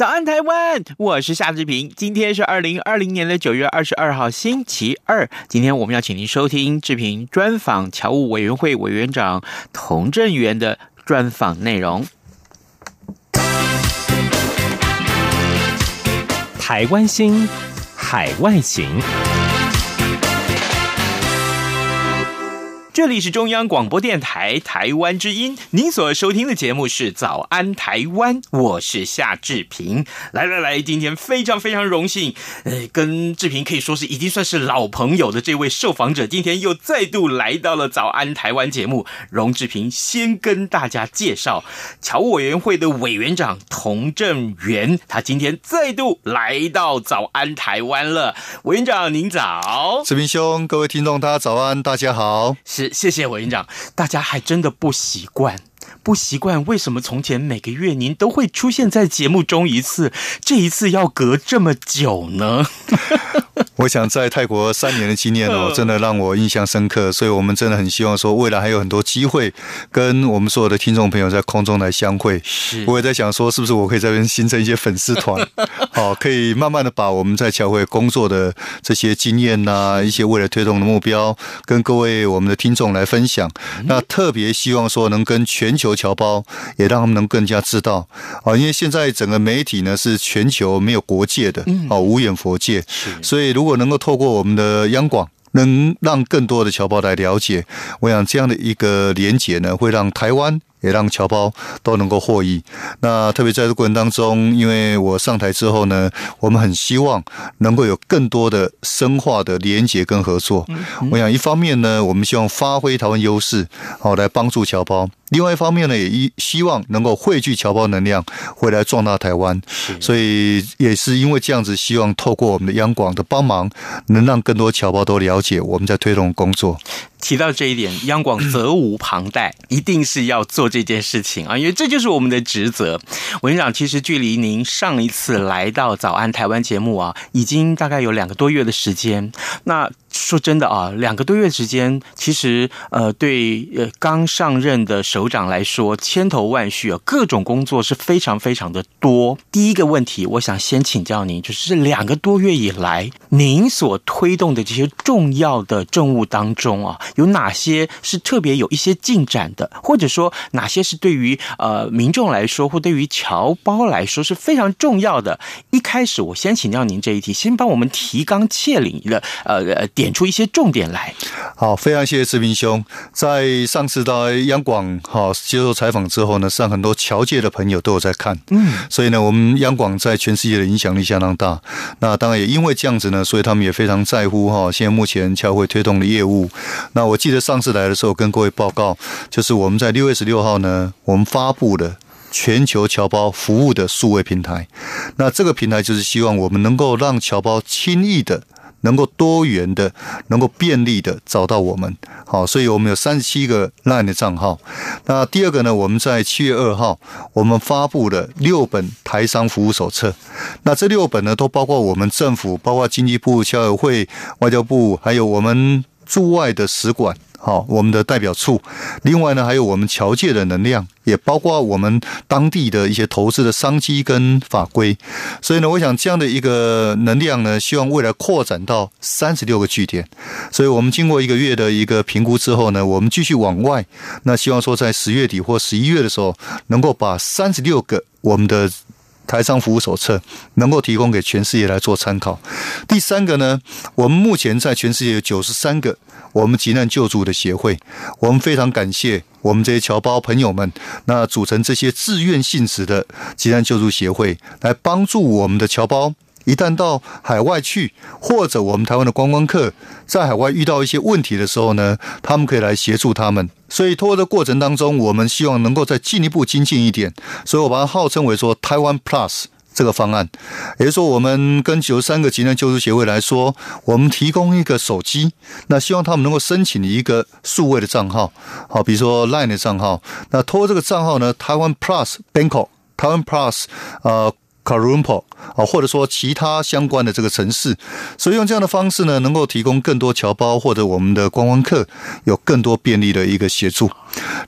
早安台湾，我是夏志平。今天是二零二零年的九月二十二号，星期二。今天我们要请您收听志平专访侨务委员会委员长童振源的专访内容。台湾心，海外行。这里是中央广播电台台湾之音，您所收听的节目是《早安台湾》，我是夏志平。来来来，今天非常非常荣幸，呃，跟志平可以说是已经算是老朋友的这位受访者，今天又再度来到了《早安台湾》节目。荣志平先跟大家介绍侨务委员会的委员长童振源，他今天再度来到《早安台湾》了。委员长您早，志平兄，各位听众，大家早安，大家好。谢谢委员长，大家还真的不习惯，不习惯为什么从前每个月您都会出现在节目中一次，这一次要隔这么久呢？我想在泰国三年的经验哦，真的让我印象深刻，所以我们真的很希望说，未来还有很多机会跟我们所有的听众朋友在空中来相会。是，我也在想说，是不是我可以在这边形成一些粉丝团，好，可以慢慢的把我们在侨会工作的这些经验呐，一些未来推动的目标，跟各位我们的听众来分享。那特别希望说，能跟全球侨胞也让他们能更加知道啊，因为现在整个媒体呢是全球没有国界的，哦，无远佛界，所以如果如如果能够透过我们的央广，能让更多的侨胞来了解，我想这样的一个连结呢，会让台湾也让侨胞都能够获益。那特别在这过程当中，因为我上台之后呢，我们很希望能够有更多的深化的连结跟合作。我想一方面呢，我们希望发挥台湾优势，好来帮助侨胞。另外一方面呢，也一希望能够汇聚侨胞能量，回来壮大台湾。所以也是因为这样子，希望透过我们的央广的帮忙，能让更多侨胞都了解我们在推动工作。提到这一点，央广责无旁贷，一定是要做这件事情啊，因为这就是我们的职责。文长，其实距离您上一次来到《早安台湾》节目啊，已经大概有两个多月的时间。那说真的啊，两个多月时间，其实呃，对呃刚上任的首长来说，千头万绪啊，各种工作是非常非常的多。第一个问题，我想先请教您，就是这两个多月以来，您所推动的这些重要的政务当中啊，有哪些是特别有一些进展的，或者说哪些是对于呃民众来说，或对于侨胞来说是非常重要的？一开始我先请教您这一题，先帮我们提纲挈领的呃呃。点出一些重点来。好，非常谢谢志平兄。在上次到央广哈接受采访之后呢，上很多侨界的朋友都有在看，嗯，所以呢，我们央广在全世界的影响力相当大。那当然也因为这样子呢，所以他们也非常在乎哈。现在目前侨会推动的业务。那我记得上次来的时候跟各位报告，就是我们在六月十六号呢，我们发布了全球侨胞服务的数位平台。那这个平台就是希望我们能够让侨胞轻易的。能够多元的、能够便利的找到我们，好，所以我们有三十七个 LINE 的账号。那第二个呢，我们在七月二号，我们发布了六本台商服务手册。那这六本呢，都包括我们政府，包括经济部、侨委会、外交部，还有我们驻外的使馆。好，我们的代表处，另外呢，还有我们侨界的能量，也包括我们当地的一些投资的商机跟法规。所以呢，我想这样的一个能量呢，希望未来扩展到三十六个据点。所以我们经过一个月的一个评估之后呢，我们继续往外，那希望说在十月底或十一月的时候，能够把三十六个我们的台商服务手册能够提供给全世界来做参考。第三个呢，我们目前在全世界有九十三个。我们急难救助的协会，我们非常感谢我们这些侨胞朋友们，那组成这些自愿性质的急难救助协会，来帮助我们的侨胞一旦到海外去，或者我们台湾的观光客在海外遇到一些问题的时候呢，他们可以来协助他们。所以，通过这过程当中，我们希望能够再进一步精进一点。所以我把它号称为说台湾 Plus 这个方案，也就是说，我们跟九十三个急难救助协会来说，我们提供一个手机，那希望他们能够申请一个数位的账号，好，比如说 Line 的账号。那通过这个账号呢，台湾 Plus Bangkok，台湾 Plus 呃。卡伦坡啊，或者说其他相关的这个城市，所以用这样的方式呢，能够提供更多侨胞或者我们的观光客有更多便利的一个协助。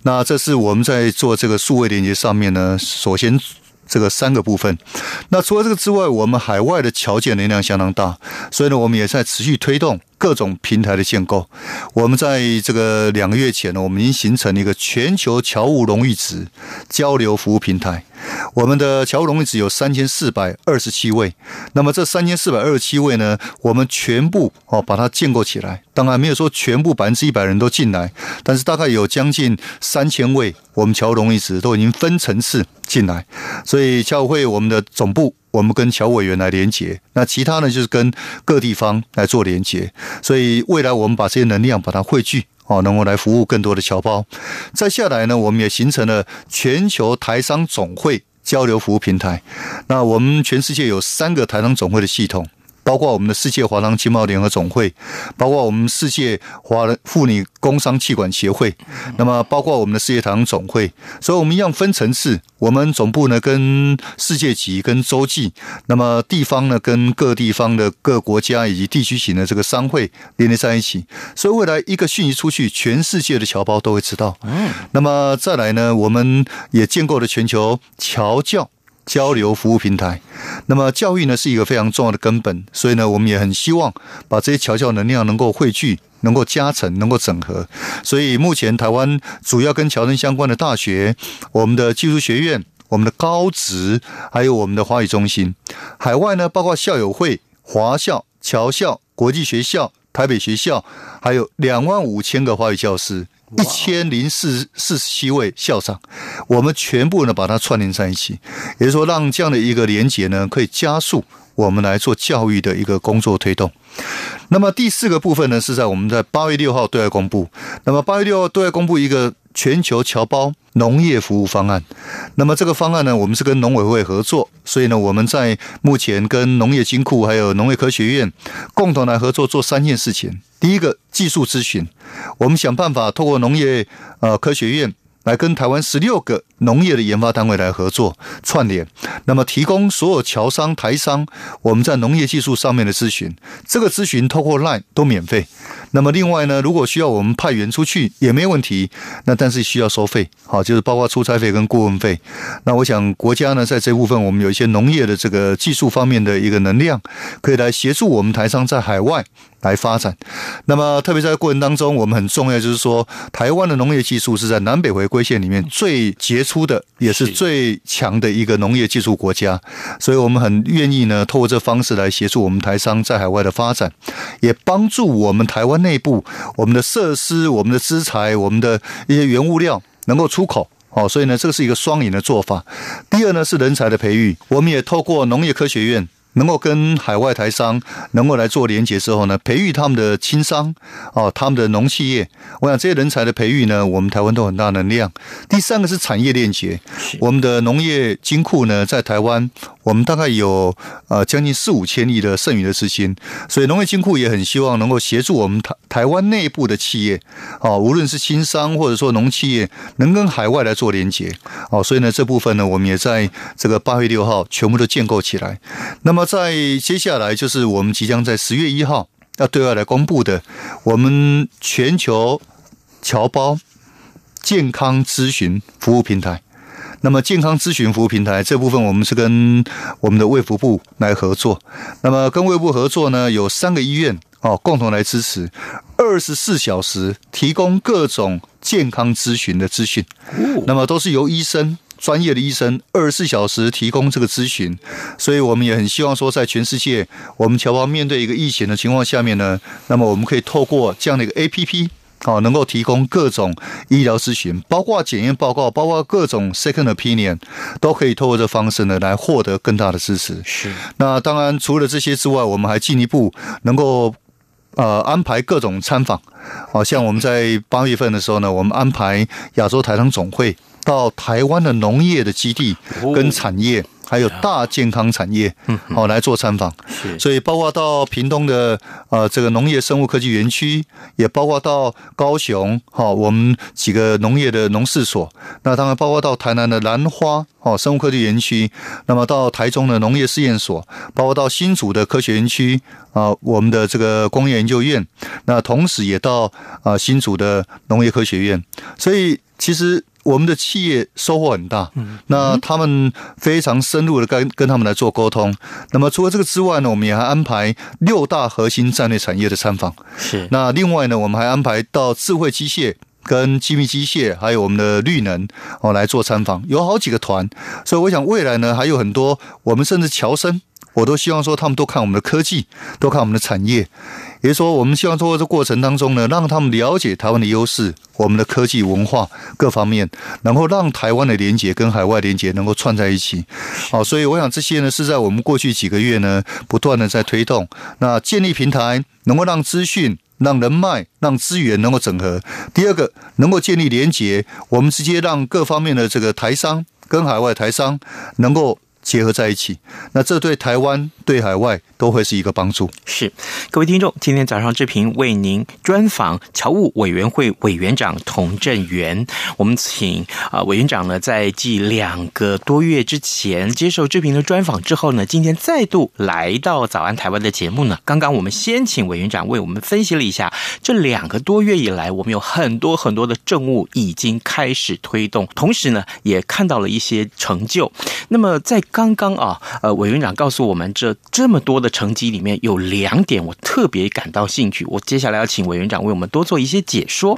那这是我们在做这个数位连接上面呢，首先这个三个部分。那除了这个之外，我们海外的侨建能量相当大，所以呢，我们也在持续推动。各种平台的建构，我们在这个两个月前呢，我们已经形成了一个全球侨务荣誉职交流服务平台。我们的侨务荣誉职有三千四百二十七位，那么这三千四百二十七位呢，我们全部哦把它建构起来。当然没有说全部百分之一百人都进来，但是大概有将近三千位，我们侨务荣誉职都已经分层次进来。所以侨委会我们的总部。我们跟侨委员来连接，那其他呢就是跟各地方来做连接，所以未来我们把这些能量把它汇聚，哦，能够来服务更多的侨胞。再下来呢，我们也形成了全球台商总会交流服务平台。那我们全世界有三个台商总会的系统。包括我们的世界华商经贸联合总会，包括我们世界华人妇女工商企管协会，那么包括我们的世界台商总会，所以我们一样分层次。我们总部呢跟世界级、跟洲际，那么地方呢跟各地方的各国家以及地区型的这个商会连接在一起。所以未来一个讯息出去，全世界的侨胞都会知道。嗯，那么再来呢，我们也建构了全球侨教。交流服务平台，那么教育呢是一个非常重要的根本，所以呢，我们也很希望把这些侨教能量能够汇聚、能够加成、能够整合。所以目前台湾主要跟侨生相关的大学，我们的技术学院、我们的高职，还有我们的华语中心。海外呢，包括校友会、华校、侨校、国际学校、台北学校，还有两万五千个华语教师。一千零四四十七位校长，我们全部呢把它串联在一起，也就是说，让这样的一个连接呢，可以加速我们来做教育的一个工作推动。那么第四个部分呢，是在我们在八月六号对外公布。那么八月六号对外公布一个全球侨胞农业服务方案。那么这个方案呢，我们是跟农委会合作，所以呢，我们在目前跟农业金库还有农业科学院共同来合作做三件事情。第一个，技术咨询，我们想办法透过农业呃科学院。来跟台湾十六个农业的研发单位来合作串联，那么提供所有侨商、台商我们在农业技术上面的咨询，这个咨询透过 LINE 都免费。那么另外呢，如果需要我们派员出去也没问题，那但是需要收费，好，就是包括出差费跟顾问费。那我想国家呢在这部分，我们有一些农业的这个技术方面的一个能量，可以来协助我们台商在海外。来发展，那么特别在过程当中，我们很重要就是说，台湾的农业技术是在南北回归线里面最杰出的，也是最强的一个农业技术国家，所以我们很愿意呢，透过这方式来协助我们台商在海外的发展，也帮助我们台湾内部我们的设施、我们的资材、我们的一些原物料能够出口。哦，所以呢，这个是一个双赢的做法。第二呢，是人才的培育，我们也透过农业科学院。能够跟海外台商能够来做连接之后呢，培育他们的青商哦，他们的农企业，我想这些人才的培育呢，我们台湾都很大能量。第三个是产业链接，我们的农业金库呢，在台湾。我们大概有呃将近四五千亿的剩余的资金，所以农业金库也很希望能够协助我们台台湾内部的企业，啊，无论是轻商或者说农企业，能跟海外来做连接，哦，所以呢这部分呢，我们也在这个八月六号全部都建构起来。那么在接下来就是我们即将在十月一号要对外来公布的，我们全球侨胞健康咨询服务平台。那么健康咨询服务平台这部分，我们是跟我们的卫福部来合作。那么跟卫部合作呢，有三个医院哦，共同来支持，二十四小时提供各种健康咨询的资讯。那么都是由医生专业的医生二十四小时提供这个咨询。所以我们也很希望说，在全世界，我们侨胞面对一个疫情的情况下面呢，那么我们可以透过这样的一个 APP。哦，能够提供各种医疗咨询，包括检验报告，包括各种 second opinion，都可以透过这方式呢来获得更大的支持。是。那当然，除了这些之外，我们还进一步能够呃安排各种参访。好像我们在八月份的时候呢，我们安排亚洲台商总会到台湾的农业的基地跟产业。还有大健康产业，好来做参访，所以包括到屏东的呃这个农业生物科技园区，也包括到高雄，哈我们几个农业的农事所，那当然包括到台南的兰花哦生物科技园区，那么到台中的农业试验所，包括到新竹的科学园区啊，我们的这个工业研究院，那同时也到啊新竹的农业科学院，所以其实。我们的企业收获很大，那他们非常深入的跟跟他们来做沟通。那么除了这个之外呢，我们也还安排六大核心战略产业的参访。是。那另外呢，我们还安排到智慧机械、跟精密机械，还有我们的绿能哦来做参访，有好几个团。所以我想未来呢，还有很多我们甚至侨生，我都希望说他们都看我们的科技，都看我们的产业。也就是说，我们希望通过这过程当中呢，让他们了解台湾的优势，我们的科技文化各方面，然后让台湾的连结跟海外连接能够串在一起。好，所以我想这些呢是在我们过去几个月呢不断的在推动，那建立平台，能够让资讯、让人脉、让资源能够整合。第二个，能够建立连结，我们直接让各方面的这个台商跟海外台商能够。结合在一起，那这对台湾、对海外都会是一个帮助。是，各位听众，今天早上志平为您专访侨务委员会委员长童振源。我们请啊委员长呢，在继两个多月之前接受志平的专访之后呢，今天再度来到早安台湾的节目呢。刚刚我们先请委员长为我们分析了一下，这两个多月以来，我们有很多很多的政务已经开始推动，同时呢，也看到了一些成就。那么在刚刚刚啊，呃，委员长告诉我们，这这么多的成绩里面有两点，我特别感到兴趣。我接下来要请委员长为我们多做一些解说。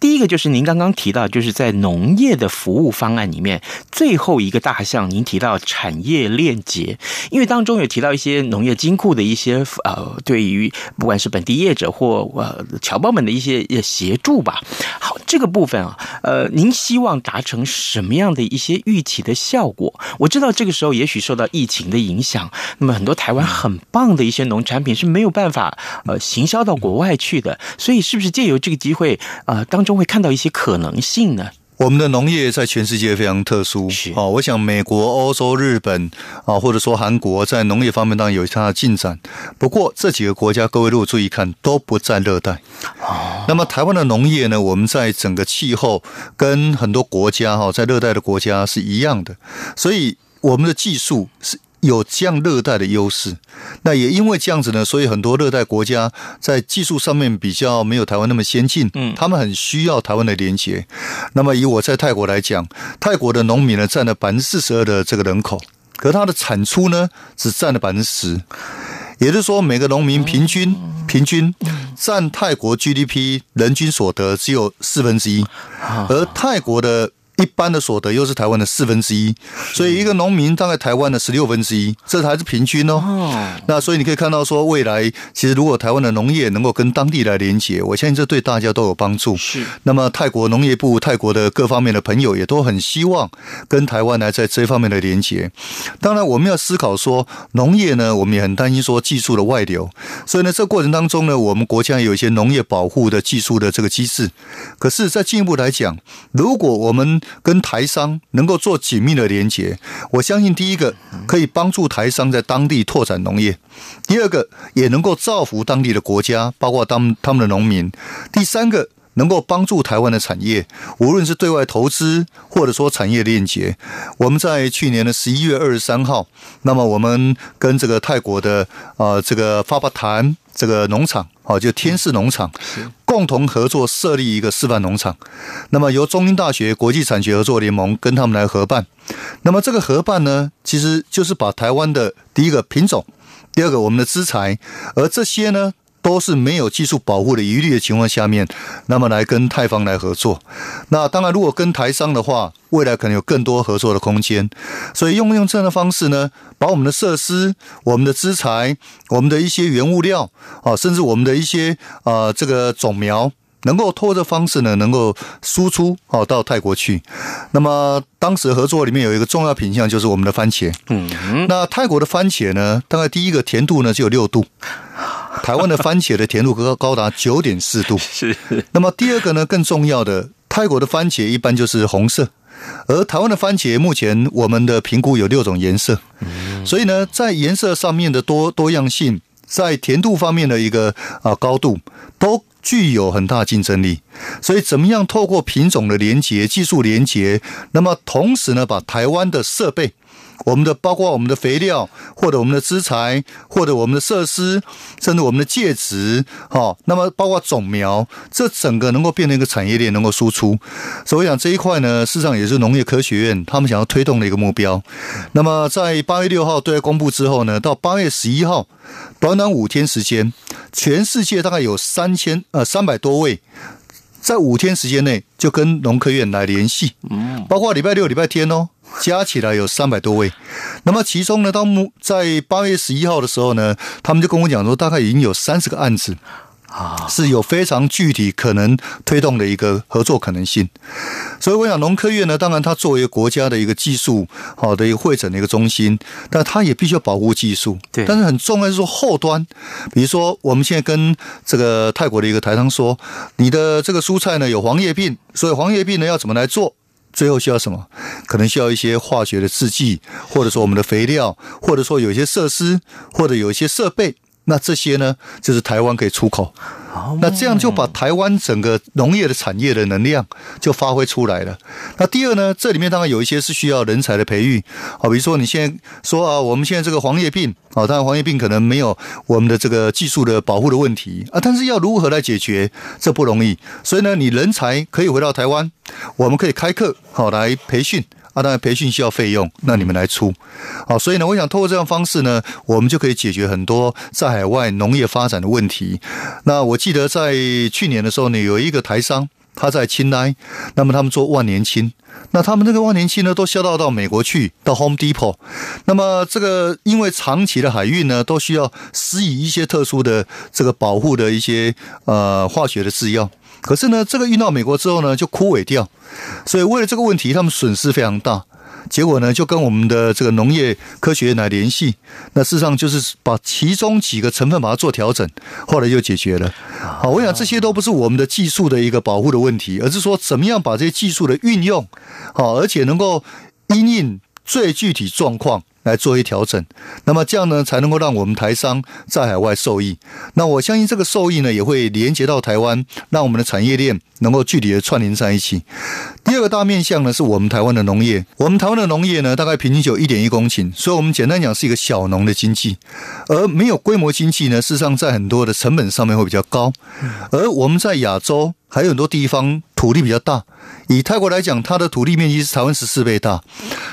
第一个就是您刚刚提到，就是在农业的服务方案里面最后一个大项，您提到产业链接，因为当中有提到一些农业金库的一些呃，对于不管是本地业者或呃侨胞们的一些协助吧。好，这个部分啊，呃，您希望达成什么样的一些预期的效果？我知道这个时候。也许受到疫情的影响，那么很多台湾很棒的一些农产品是没有办法呃行销到国外去的，所以是不是借由这个机会呃当中会看到一些可能性呢？我们的农业在全世界非常特殊，是啊，我想美国、欧洲、日本啊，或者说韩国在农业方面当然有它的进展，不过这几个国家各位如果注意看都不在热带。哦，那么台湾的农业呢，我们在整个气候跟很多国家哈在热带的国家是一样的，所以。我们的技术是有这样热带的优势，那也因为这样子呢，所以很多热带国家在技术上面比较没有台湾那么先进，嗯，他们很需要台湾的连接。那么以我在泰国来讲，泰国的农民呢占了百分之四十二的这个人口，可它的产出呢只占了百分之十，也就是说每个农民平均平均占泰国 GDP 人均所得只有四分之一，而泰国的。一般的所得又是台湾的四分之一，所以一个农民大概台湾的十六分之一，这才是平均哦。那所以你可以看到说，未来其实如果台湾的农业能够跟当地来连接，我相信这对大家都有帮助。是。那么泰国农业部、泰国的各方面的朋友也都很希望跟台湾来在这方面的连接。当然，我们要思考说，农业呢，我们也很担心说技术的外流。所以呢，这过程当中呢，我们国家有一些农业保护的技术的这个机制。可是在进一步来讲，如果我们跟台商能够做紧密的连接，我相信第一个可以帮助台商在当地拓展农业，第二个也能够造福当地的国家，包括他们他们的农民，第三个能够帮助台湾的产业，无论是对外投资或者说产业链接。我们在去年的十一月二十三号，那么我们跟这个泰国的啊、这个发巴潭这个农场。好，就天使农场共同合作设立一个示范农场，那么由中英大学国际产学合作联盟跟他们来合办。那么这个合办呢，其实就是把台湾的第一个品种，第二个我们的资材，而这些呢。都是没有技术保护的疑虑的情况下面，那么来跟泰方来合作。那当然，如果跟台商的话，未来可能有更多合作的空间。所以用用这样的方式呢，把我们的设施、我们的资材、我们的一些原物料啊，甚至我们的一些啊这个种苗，能够透过这方式呢，能够输出哦到泰国去。那么当时合作里面有一个重要品项，就是我们的番茄。嗯，那泰国的番茄呢，大概第一个甜度呢只有六度，台湾的番茄的甜度高高达九点四度。是。那么第二个呢，更重要的，泰国的番茄一般就是红色，而台湾的番茄目前我们的评估有六种颜色。嗯。所以呢，在颜色上面的多多样性，在甜度方面的一个啊高度都。具有很大竞争力，所以怎么样透过品种的连接、技术连接，那么同时呢，把台湾的设备。我们的包括我们的肥料，或者我们的资材，或者我们的设施，甚至我们的介质，好，那么包括种苗，这整个能够变成一个产业链，能够输出。所以我想这一块呢，事实上也是农业科学院他们想要推动的一个目标。那么在八月六号对外公布之后呢，到八月十一号，短短五天时间，全世界大概有三千呃三百多位，在五天时间内就跟农科院来联系，嗯，包括礼拜六、礼拜天哦。加起来有三百多位，那么其中呢，到目在八月十一号的时候呢，他们就跟我讲说，大概已经有三十个案子啊，是有非常具体可能推动的一个合作可能性。所以我想，农科院呢，当然它作为国家的一个技术好的一个会诊的一个中心，但它也必须要保护技术。对，但是很重要是说后端，比如说我们现在跟这个泰国的一个台商说，你的这个蔬菜呢有黄叶病，所以黄叶病呢要怎么来做？最后需要什么？可能需要一些化学的制剂，或者说我们的肥料，或者说有一些设施，或者有一些设备。那这些呢，就是台湾可以出口。那这样就把台湾整个农业的产业的能量就发挥出来了。那第二呢，这里面当然有一些是需要人才的培育。好，比如说你现在说啊，我们现在这个黄叶病啊，当然黄叶病可能没有我们的这个技术的保护的问题啊，但是要如何来解决，这不容易。所以呢，你人才可以回到台湾，我们可以开课好来培训。啊，当然培训需要费用，那你们来出，好，所以呢，我想通过这样方式呢，我们就可以解决很多在海外农业发展的问题。那我记得在去年的时候呢，有一个台商他在清莱，那么他们做万年青，那他们那个万年青呢，都销到到美国去，到 Home Depot。那么这个因为长期的海运呢，都需要施以一些特殊的这个保护的一些呃化学的制药。可是呢，这个运到美国之后呢，就枯萎掉，所以为了这个问题，他们损失非常大。结果呢，就跟我们的这个农业科学院来联系，那事实上就是把其中几个成分把它做调整，后来就解决了。好，我想这些都不是我们的技术的一个保护的问题，而是说怎么样把这些技术的运用好，而且能够因应最具体状况。来做一调整，那么这样呢，才能够让我们台商在海外受益。那我相信这个受益呢，也会连接到台湾，让我们的产业链能够具体的串联在一起。第二个大面向呢，是我们台湾的农业。我们台湾的农业呢，大概平均就一点一公顷，所以我们简单讲是一个小农的经济。而没有规模经济呢，事实上在很多的成本上面会比较高。而我们在亚洲还有很多地方土地比较大。以泰国来讲，它的土地面积是台湾十四倍大，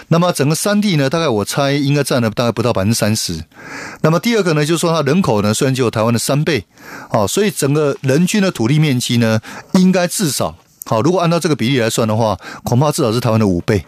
那么整个山地呢，大概我猜应该占了大概不到百分之三十。那么第二个呢，就是说它人口呢，虽然只有台湾的三倍，好，所以整个人均的土地面积呢，应该至少好，如果按照这个比例来算的话，恐怕至少是台湾的五倍。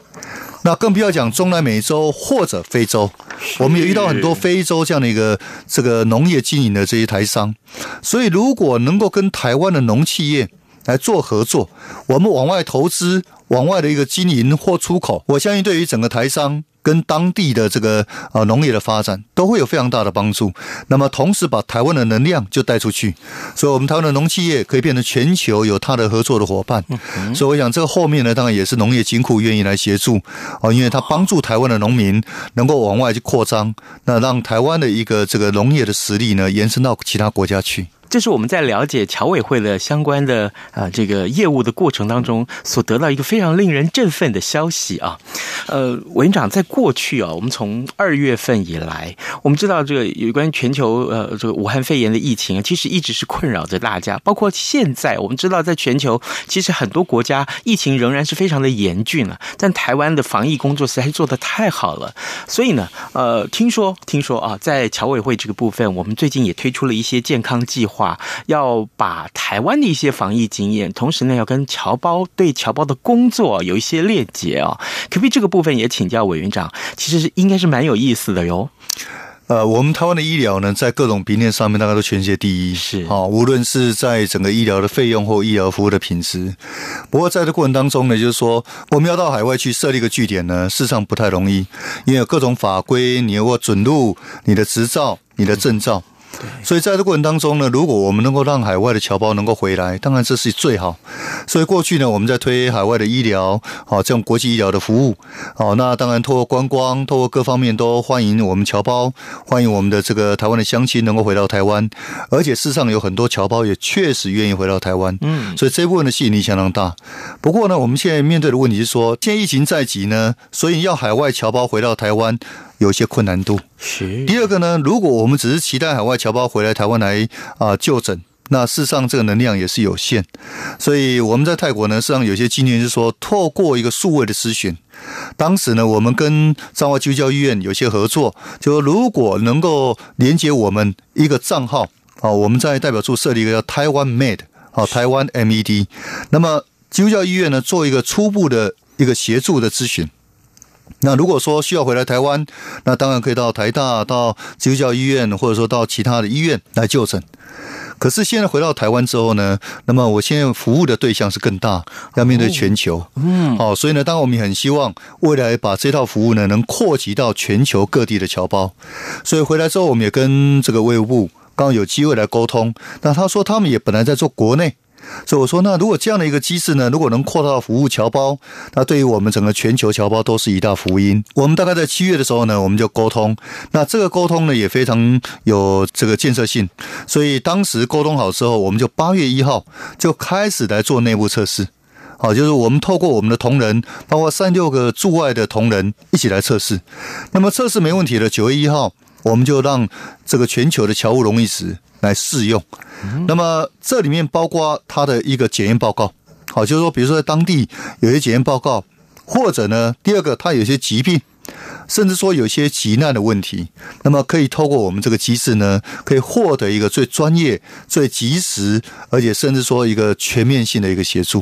那更不要讲中南美洲或者非洲，我们也遇到很多非洲这样的一个这个农业经营的这些台商，所以如果能够跟台湾的农企业。来做合作，我们往外投资、往外的一个经营或出口，我相信对于整个台商跟当地的这个呃农业的发展都会有非常大的帮助。那么同时把台湾的能量就带出去，所以我们台湾的农企业可以变成全球有它的合作的伙伴。所以我想这个后面呢，当然也是农业金库愿意来协助哦，因为它帮助台湾的农民能够往外去扩张，那让台湾的一个这个农业的实力呢延伸到其他国家去。这是我们在了解侨委会的相关的啊这个业务的过程当中所得到一个非常令人振奋的消息啊，呃，委员长在过去啊，我们从二月份以来，我们知道这个有关全球呃这个武汉肺炎的疫情，其实一直是困扰着大家，包括现在我们知道在全球其实很多国家疫情仍然是非常的严峻了，但台湾的防疫工作实在是做得太好了，所以呢，呃，听说听说啊，在侨委会这个部分，我们最近也推出了一些健康计划。要把台湾的一些防疫经验，同时呢，要跟侨胞对侨胞的工作有一些裂解啊。可不可以这个部分也请教委员长？其实是应该是蛮有意思的哟。呃，我们台湾的医疗呢，在各种比例上面，大概都全世界第一。是啊，无论是在整个医疗的费用或医疗服务的品质。不过在这过程当中呢，就是说，我们要到海外去设立一个据点呢，事实上不太容易，因为有各种法规，你要准入你的执照、你的证照。所以在这过程当中呢，如果我们能够让海外的侨胞能够回来，当然这是最好。所以过去呢，我们在推海外的医疗，好，这种国际医疗的服务，好，那当然透过观光，透过各方面都欢迎我们侨胞，欢迎我们的这个台湾的乡亲能够回到台湾，而且事实上有很多侨胞也确实愿意回到台湾，嗯，所以这部分的吸引力相当大。不过呢，我们现在面对的问题是说，现在疫情在即呢，所以要海外侨胞回到台湾。有一些困难度。是。第二个呢，如果我们只是期待海外侨胞回来台湾来啊、呃、就诊，那事实上这个能量也是有限。所以我们在泰国呢，实际上有些经验是说，透过一个数位的咨询，当时呢，我们跟彰化基督教医院有些合作，就如果能够连接我们一个账号啊，我们在代表处设立一个叫台湾 Med 啊，台湾 MED，那么基督教医院呢，做一个初步的一个协助的咨询。那如果说需要回来台湾，那当然可以到台大、到基督教医院，或者说到其他的医院来就诊。可是现在回到台湾之后呢，那么我现在服务的对象是更大，要面对全球。嗯，好，所以呢，当然我们也很希望未来把这套服务呢能扩及到全球各地的侨胞。所以回来之后，我们也跟这个卫务部刚刚有机会来沟通。那他说他们也本来在做国内。所以我说，那如果这样的一个机制呢，如果能扩大到服务侨胞，那对于我们整个全球侨胞都是一大福音。我们大概在七月的时候呢，我们就沟通，那这个沟通呢也非常有这个建设性。所以当时沟通好之后，我们就八月一号就开始来做内部测试。好，就是我们透过我们的同仁，包括三六个驻外的同仁一起来测试。那么测试没问题了，九月一号我们就让这个全球的侨务荣誉使来试用。那么这里面包括他的一个检验报告，好，就是说，比如说在当地有些检验报告，或者呢，第二个他有些疾病，甚至说有些急难的问题，那么可以透过我们这个机制呢，可以获得一个最专业、最及时，而且甚至说一个全面性的一个协助。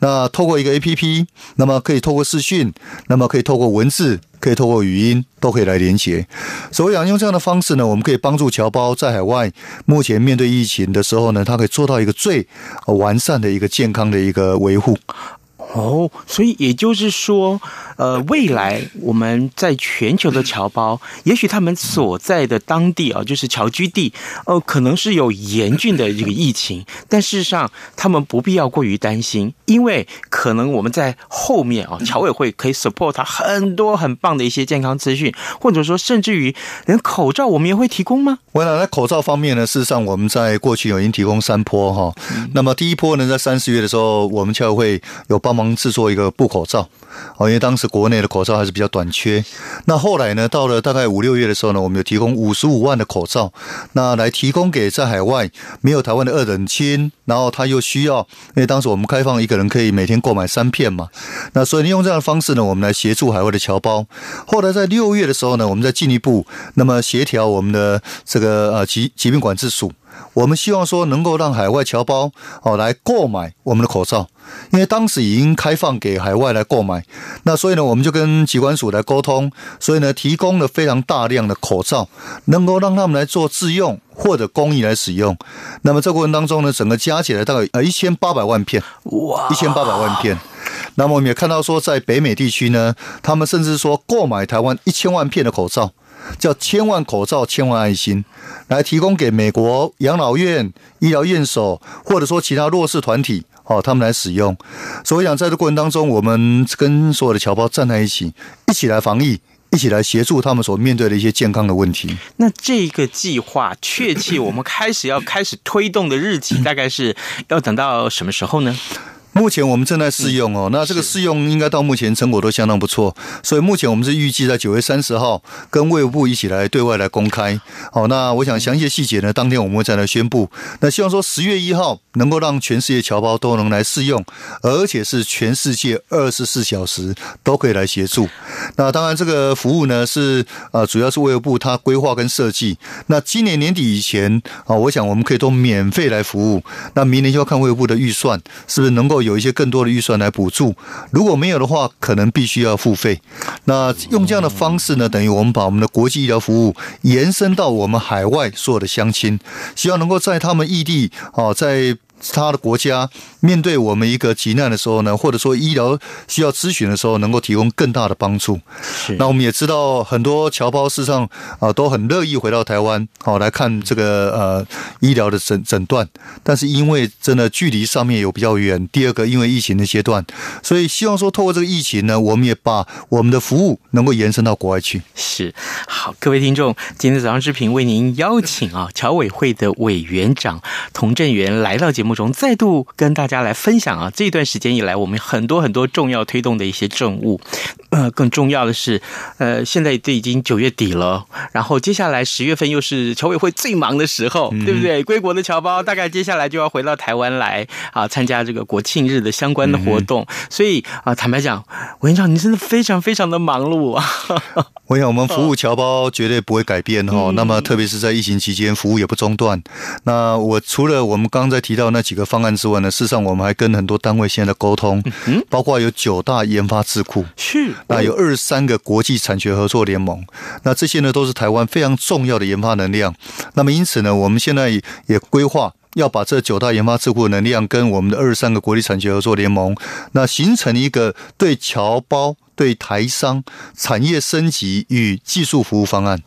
那透过一个 APP，那么可以透过视讯，那么可以透过文字。可以透过语音都可以来连接，所以想用这样的方式呢，我们可以帮助侨胞在海外目前面对疫情的时候呢，他可以做到一个最完善的一个健康的一个维护。哦，所以也就是说，呃，未来我们在全球的侨胞，也许他们所在的当地啊，就是侨居地，呃，可能是有严峻的这个疫情，但事实上他们不必要过于担心，因为可能我们在后面啊，侨委会可以 support 他很多很棒的一些健康资讯，或者说甚至于连口罩我们也会提供吗？我想在口罩方面呢，事实上我们在过去有已经提供三波哈，那么第一波呢，在三十月的时候，我们侨委会有帮忙制作一个布口罩，哦，因为当时国内的口罩还是比较短缺。那后来呢，到了大概五六月的时候呢，我们有提供五十五万的口罩，那来提供给在海外没有台湾的二等亲，然后他又需要，因为当时我们开放一个人可以每天购买三片嘛，那所以利用这样的方式呢，我们来协助海外的侨胞。后来在六月的时候呢，我们再进一步，那么协调我们的这个呃疾疾病管制署。我们希望说能够让海外侨胞哦来购买我们的口罩，因为当时已经开放给海外来购买，那所以呢，我们就跟疾管署来沟通，所以呢，提供了非常大量的口罩，能够让他们来做自用或者公益来使用。那么这过程当中呢，整个加起来大概呃一千八百万片，哇，一千八百万片。那么我们也看到说，在北美地区呢，他们甚至说购买台湾一千万片的口罩。叫千万口罩，千万爱心，来提供给美国养老院、医疗院所，或者说其他弱势团体，哦，他们来使用。所以，我想在这过程当中，我们跟所有的侨胞站在一起，一起来防疫，一起来协助他们所面对的一些健康的问题。那这个计划确切我们开始要开始推动的日期，大概是要等到什么时候呢？目前我们正在试用哦，那这个试用应该到目前成果都相当不错，所以目前我们是预计在九月三十号跟卫福部一起来对外来公开。好，那我想详细的细节呢，当天我们会再来宣布。那希望说十月一号能够让全世界侨胞都能来试用，而且是全世界二十四小时都可以来协助。那当然这个服务呢是呃主要是卫福部它规划跟设计。那今年年底以前啊，我想我们可以都免费来服务。那明年就要看卫福部的预算是不是能够。够有一些更多的预算来补助。如果没有的话，可能必须要付费。那用这样的方式呢，等于我们把我们的国际医疗服务延伸到我们海外所有的乡亲，希望能够在他们异地啊，在。他的国家面对我们一个急难的时候呢，或者说医疗需要咨询的时候，能够提供更大的帮助。是。那我们也知道，很多侨胞事实上啊都很乐意回到台湾，好来看这个呃医疗的诊诊断。但是因为真的距离上面有比较远，第二个因为疫情的阶段，所以希望说透过这个疫情呢，我们也把我们的服务能够延伸到国外去。是。好，各位听众，今天早上之平为您邀请啊侨委会的委员长童振源来到节目。中再度跟大家来分享啊，这段时间以来我们很多很多重要推动的一些政务，呃，更重要的是，呃，现在都已经九月底了，然后接下来十月份又是侨委会最忙的时候，对不对？归国的侨胞大概接下来就要回到台湾来啊，参加这个国庆日的相关的活动，所以啊，坦白讲，委员长你真的非常非常的忙碌啊。我想我们服务侨胞绝对不会改变哈，那么特别是在疫情期间，服务也不中断。那我除了我们刚才提到那几个方案之外呢，事实上我们还跟很多单位现在的沟通，包括有九大研发智库，是那有二十三个国际产学合作联盟，那这些呢都是台湾非常重要的研发能量。那么因此呢，我们现在也规划要把这九大研发智库的能量跟我们的二十三个国际产学合作联盟，那形成一个对侨胞。对台商产业升级与技术服务方案，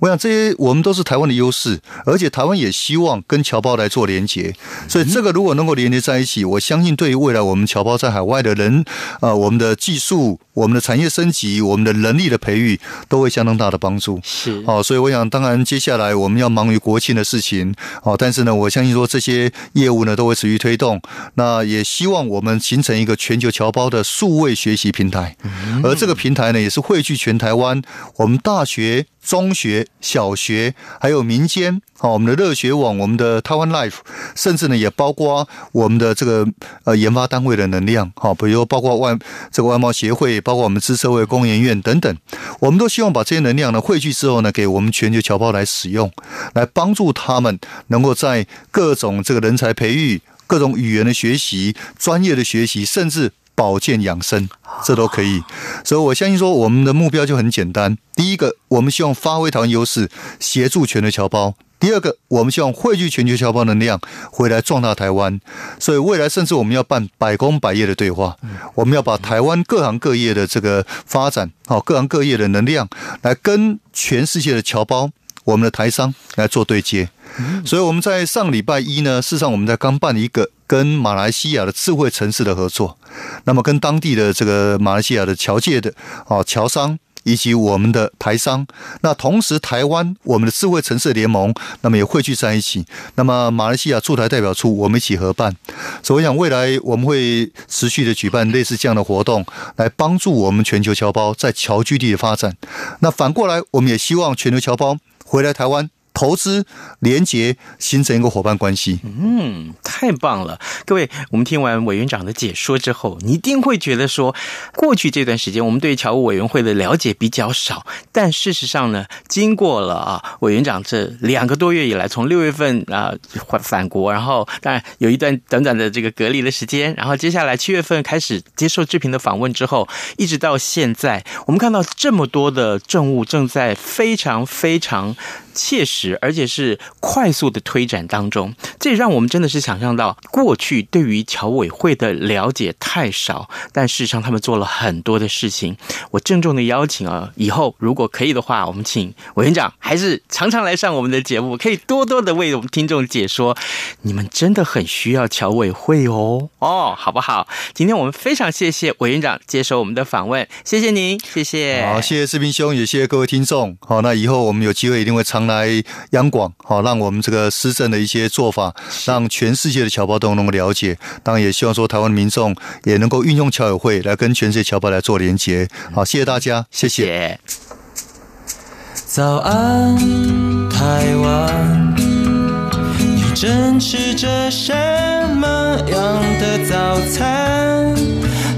我想这些我们都是台湾的优势，而且台湾也希望跟侨胞来做连接，所以这个如果能够连接在一起，我相信对于未来我们侨胞在海外的人，啊，我们的技术、我们的产业升级、我们的能力的培育，都会相当大的帮助。是，哦，所以我想，当然接下来我们要忙于国庆的事情，哦，但是呢，我相信说这些业务呢都会持续推动，那也希望我们形成一个全球侨胞的数位学习平台。而这个平台呢，也是汇聚全台湾我们大学、中学、小学，还有民间，好，我们的热学网、我们的台湾 Life，甚至呢，也包括我们的这个呃研发单位的能量，好，比如包括外这个外贸协会，包括我们资社会、工研院等等，我们都希望把这些能量呢汇聚之后呢，给我们全球侨胞来使用，来帮助他们能够在各种这个人才培育、各种语言的学习、专业的学习，甚至。保健养生，这都可以，所以我相信说，我们的目标就很简单。第一个，我们希望发挥台湾优势，协助全球侨胞；第二个，我们希望汇聚全球侨胞能量，回来壮大台湾。所以未来甚至我们要办百工百业的对话，我们要把台湾各行各业的这个发展，好，各行各业的能量，来跟全世界的侨胞，我们的台商来做对接。所以我们在上礼拜一呢，事实上我们在刚办了一个跟马来西亚的智慧城市的合作，那么跟当地的这个马来西亚的侨界的啊侨商以及我们的台商，那同时台湾我们的智慧城市联盟，那么也汇聚在一起，那么马来西亚驻台代表处我们一起合办，所以我想未来我们会持续的举办类似这样的活动，来帮助我们全球侨胞在侨居地的发展。那反过来，我们也希望全球侨胞回来台湾。投资连结，形成一个伙伴关系。嗯，太棒了！各位，我们听完委员长的解说之后，你一定会觉得说，过去这段时间我们对侨务委员会的了解比较少。但事实上呢，经过了啊委员长这两个多月以来，从六月份啊返返国，然后当然有一段短短的这个隔离的时间，然后接下来七月份开始接受志平的访问之后，一直到现在，我们看到这么多的政务正在非常非常切实。而且是快速的推展当中，这也让我们真的是想象到，过去对于侨委会的了解太少，但事实上他们做了很多的事情。我郑重的邀请啊，以后如果可以的话，我们请委员长还是常常来上我们的节目，可以多多的为我们听众解说。你们真的很需要侨委会哦，哦，好不好？今天我们非常谢谢委员长接受我们的访问，谢谢您，谢谢。好，谢谢志平兄，也谢谢各位听众。好，那以后我们有机会一定会常来。央广好，让我们这个施政的一些做法，让全世界的侨胞都能够了解。当然，也希望说台湾民众也能够运用侨友会来跟全世界侨胞来做连结。好，谢谢大家，谢谢。早安，台湾，你正吃着什么样的早餐？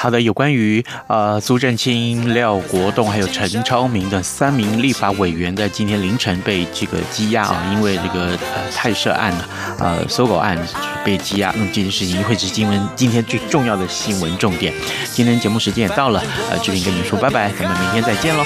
好的，有关于呃苏震清、廖国栋还有陈超明的三名立法委员在今天凌晨被这个羁押啊，因为这个呃太设案呃搜狗案被羁押。那么这件事情会是新闻今天最重要的新闻重点。今天节目时间也到了，呃，志平跟您说拜拜，咱们明天再见喽。